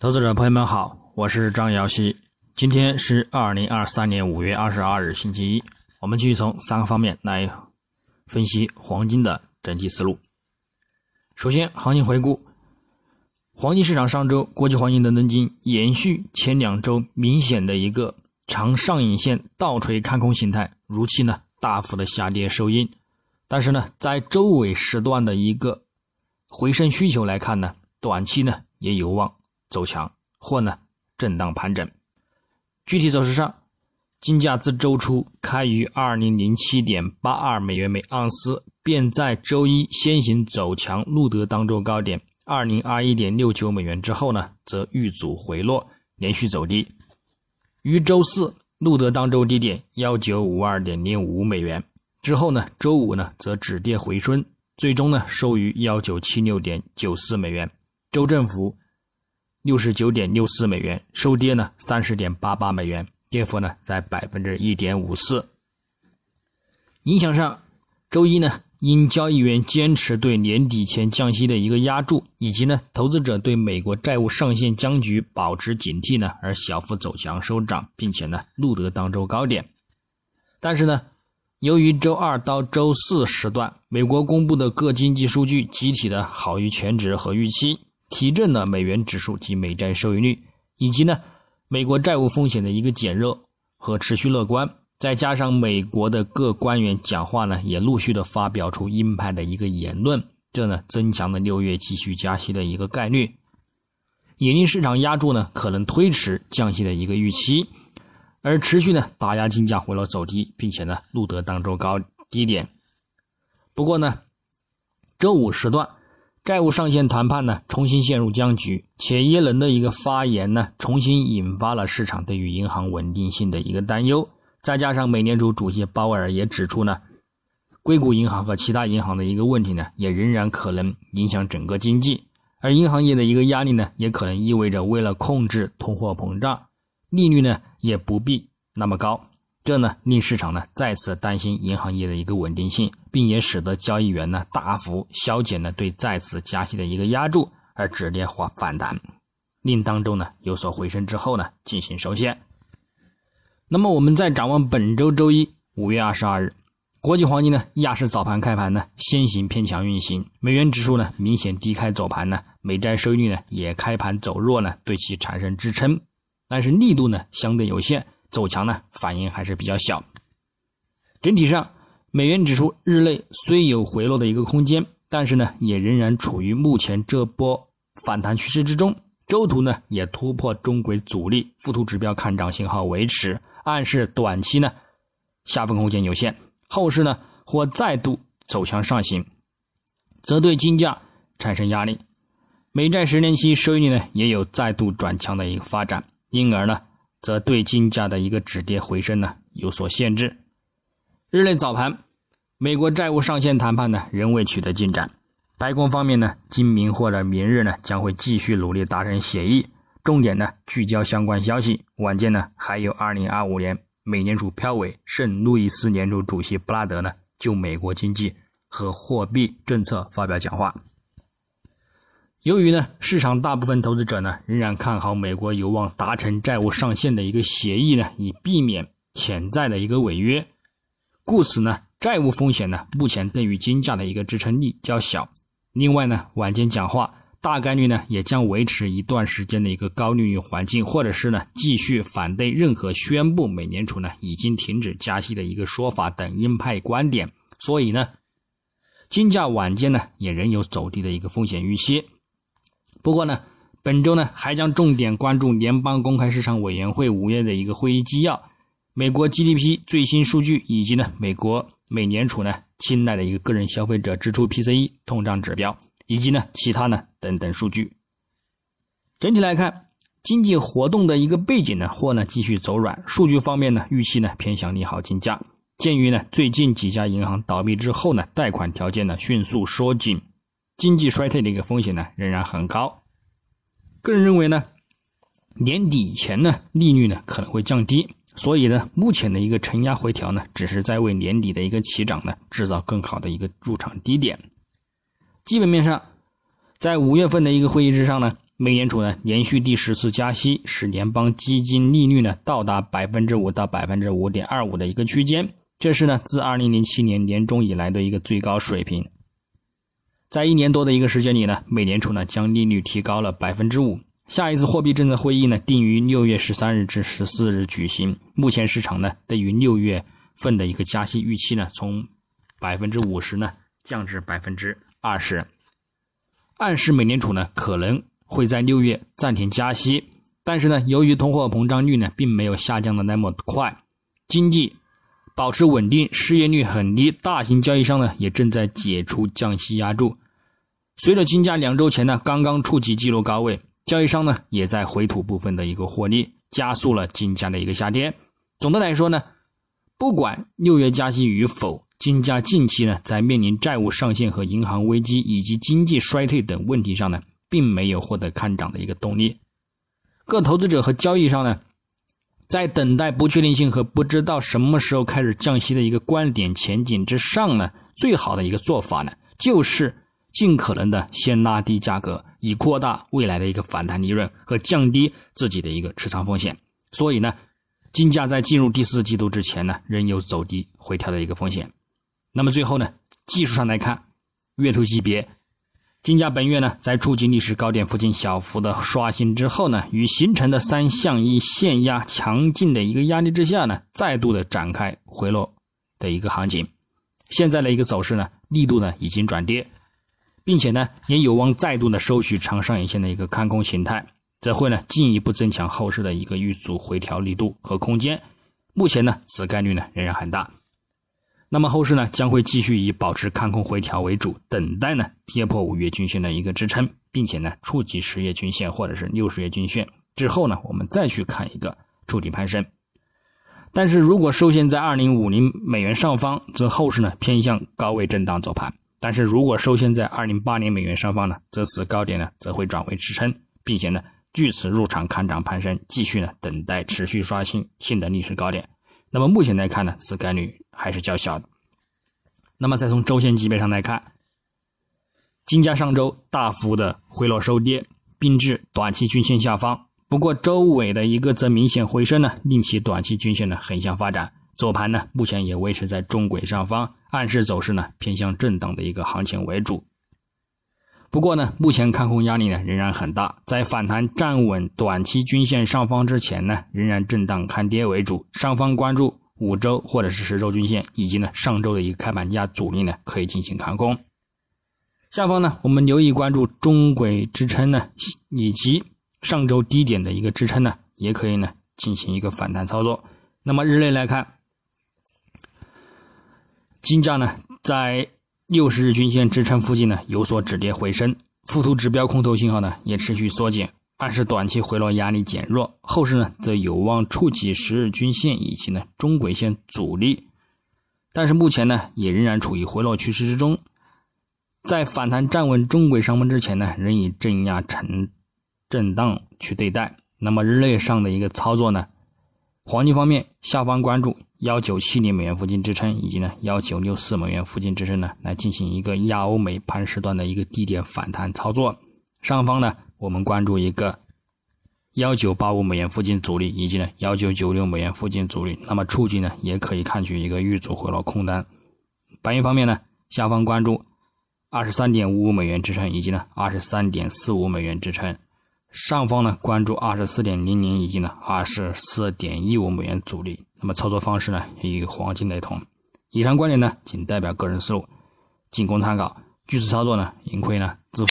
投资者朋友们好，我是张瑶希。今天是二零二三年五月二十二日，星期一。我们继续从三个方面来分析黄金的整体思路。首先，行情回顾：黄金市场上周国际黄金的能金延续前两周明显的一个长上影线倒锤看空形态，如期呢大幅的下跌收阴。但是呢，在周尾时段的一个回升需求来看呢，短期呢也有望。走强或呢震荡盘整，具体走势上，金价自周初开于二零零七点八二美元每盎司，便在周一先行走强，录得当周高点二零二一点六九美元之后呢，则遇阻回落，连续走低，于周四录得当周低点幺九五二点零五美元之后呢，周五呢则止跌回升，最终呢收于幺九七六点九四美元，周振幅。六十九点六四美元收跌呢，三十点八八美元，跌幅呢在百分之一点五四。影响上，周一呢，因交易员坚持对年底前降息的一个压注，以及呢，投资者对美国债务上限僵局保持警惕呢，而小幅走强收涨，并且呢，录得当周高点。但是呢，由于周二到周四时段，美国公布的各经济数据集体的好于全值和预期。提振了美元指数及美债收益率，以及呢美国债务风险的一个减弱和持续乐观，再加上美国的各官员讲话呢也陆续的发表出鹰派的一个言论，这呢增强了六月继续加息的一个概率，也令市场压住呢可能推迟降息的一个预期，而持续呢打压金价回落走低，并且呢录得当周高低点。不过呢周五时段。债务上限谈判呢，重新陷入僵局，且耶伦的一个发言呢，重新引发了市场对于银行稳定性的一个担忧。再加上美联储主席鲍威尔也指出呢，硅谷银行和其他银行的一个问题呢，也仍然可能影响整个经济。而银行业的一个压力呢，也可能意味着为了控制通货膨胀，利率呢也不必那么高。这呢令市场呢再次担心银行业的一个稳定性，并也使得交易员呢大幅消减了对再次加息的一个压注，而止跌或反弹，令当周呢有所回升之后呢进行收线。那么我们再展望本周周一五月二十二日，国际黄金呢亚市早盘开盘呢先行偏强运行，美元指数呢明显低开走盘呢，美债收益率呢也开盘走弱呢，对其产生支撑，但是力度呢相对有限。走强呢，反应还是比较小。整体上，美元指数日内虽有回落的一个空间，但是呢，也仍然处于目前这波反弹趋势之中。周图呢，也突破中轨阻力，附图指标看涨信号维持，暗示短期呢下分空间有限。后市呢，或再度走向上行，则对金价产生压力。美债十年期收益率呢，也有再度转强的一个发展，因而呢。则对金价的一个止跌回升呢有所限制。日内早盘，美国债务上限谈判呢仍未取得进展。白宫方面呢，今明或者明日呢将会继续努力达成协议，重点呢聚焦相关消息。晚间呢还有2025年美联储票委圣路易斯联储主席布拉德呢就美国经济和货币政策发表讲话。由于呢，市场大部分投资者呢仍然看好美国有望达成债务上限的一个协议呢，以避免潜在的一个违约，故此呢，债务风险呢目前对于金价的一个支撑力较小。另外呢，晚间讲话大概率呢也将维持一段时间的一个高利率环境，或者是呢继续反对任何宣布美联储呢已经停止加息的一个说法等鹰派观点。所以呢，金价晚间呢也仍有走低的一个风险预期。不过呢，本周呢还将重点关注联邦公开市场委员会五月的一个会议纪要、美国 GDP 最新数据，以及呢美国美联储呢青睐的一个个人消费者支出 PCE 通胀指标，以及呢其他呢等等数据。整体来看，经济活动的一个背景呢或呢继续走软，数据方面呢预期呢偏向利好金价。鉴于呢最近几家银行倒闭之后呢贷款条件呢迅速收紧。经济衰退的一个风险呢仍然很高，个人认为呢，年底前呢利率呢可能会降低，所以呢目前的一个承压回调呢只是在为年底的一个起涨呢制造更好的一个入场低点。基本面上，在五月份的一个会议之上呢，美联储呢连续第十次加息，使联邦基金利率呢到达百分之五到百分之五点二五的一个区间，这是呢自二零零七年年中以来的一个最高水平。在一年多的一个时间里呢，美联储呢将利率提高了百分之五。下一次货币政策会议呢定于六月十三日至十四日举行。目前市场呢对于六月份的一个加息预期呢从百分之五十呢降至百分之二十，暗示美联储呢可能。会在六月暂停加息，但是呢，由于通货膨胀率呢并没有下降的那么快，经济保持稳定，失业率很低，大型交易商呢也正在解除降息压注。随着金价两周前呢刚刚触及纪录高位，交易商呢也在回吐部分的一个获利，加速了金价的一个下跌。总的来说呢，不管六月加息与否，金价近期呢在面临债务上限和银行危机以及经济衰退等问题上呢。并没有获得看涨的一个动力，各投资者和交易商呢，在等待不确定性和不知道什么时候开始降息的一个观点前景之上呢，最好的一个做法呢，就是尽可能的先拉低价格，以扩大未来的一个反弹利润和降低自己的一个持仓风险。所以呢，金价在进入第四季度之前呢，仍有走低回调的一个风险。那么最后呢，技术上来看，月图级别。金价本月呢，在触及历史高点附近小幅的刷新之后呢，与形成的三向一线压强劲的一个压力之下呢，再度的展开回落的一个行情。现在的一个走势呢，力度呢已经转跌，并且呢也有望再度的收取长上影线的一个看空形态，则会呢进一步增强后市的一个遇阻回调力度和空间。目前呢，此概率呢仍然很大。那么后市呢将会继续以保持看空回调为主，等待呢跌破五月均线的一个支撑，并且呢触及十月均线或者是六十月均线之后呢，我们再去看一个触底攀升。但是如果收线在二零五零美元上方，则后市呢偏向高位震荡走盘；但是如果收线在二零八零美元上方呢，则此高点呢则会转为支撑，并且呢据此入场看涨攀升，继续呢等待持续刷新新的历史高点。那么目前来看呢，此概率还是较小的。那么再从周线级别上来看，金价上周大幅的回落收跌，并至短期均线下方。不过周尾的一个则明显回升呢，令其短期均线呢横向发展。左盘呢，目前也维持在中轨上方，暗示走势呢偏向震荡的一个行情为主。不过呢，目前看空压力呢仍然很大，在反弹站稳短期均线上方之前呢，仍然震荡看跌为主。上方关注五周或者是十周均线，以及呢上周的一个开盘价阻力呢，可以进行看空。下方呢，我们留意关注中轨支撑呢，以及上周低点的一个支撑呢，也可以呢进行一个反弹操作。那么日内来看，金价呢在。六十日均线支撑附近呢有所止跌回升，附图指标空头信号呢也持续缩减，暗示短期回落压力减弱，后市呢则有望触及十日均线以及呢中轨线阻力，但是目前呢也仍然处于回落趋势之中，在反弹站稳中轨上方之前呢，仍以镇压成震荡去对待。那么日内上的一个操作呢，黄金方面下方关注。幺九七零美元附近支撑，以及呢幺九六四美元附近支撑呢，来进行一个亚欧美盘时段的一个低点反弹操作。上方呢，我们关注一个幺九八五美元附近阻力，以及呢幺九九六美元附近阻力。那么触及呢，也可以看取一个遇阻回落空单。白银方面呢，下方关注二十三点五五美元支撑，以及呢二十三点四五美元支撑。上方呢，关注二十四点零零以及呢二十四点一五美元阻力。那么操作方式呢，也与黄金雷同。以上观点呢，仅代表个人思路，仅供参考。据此操作呢，盈亏呢自负。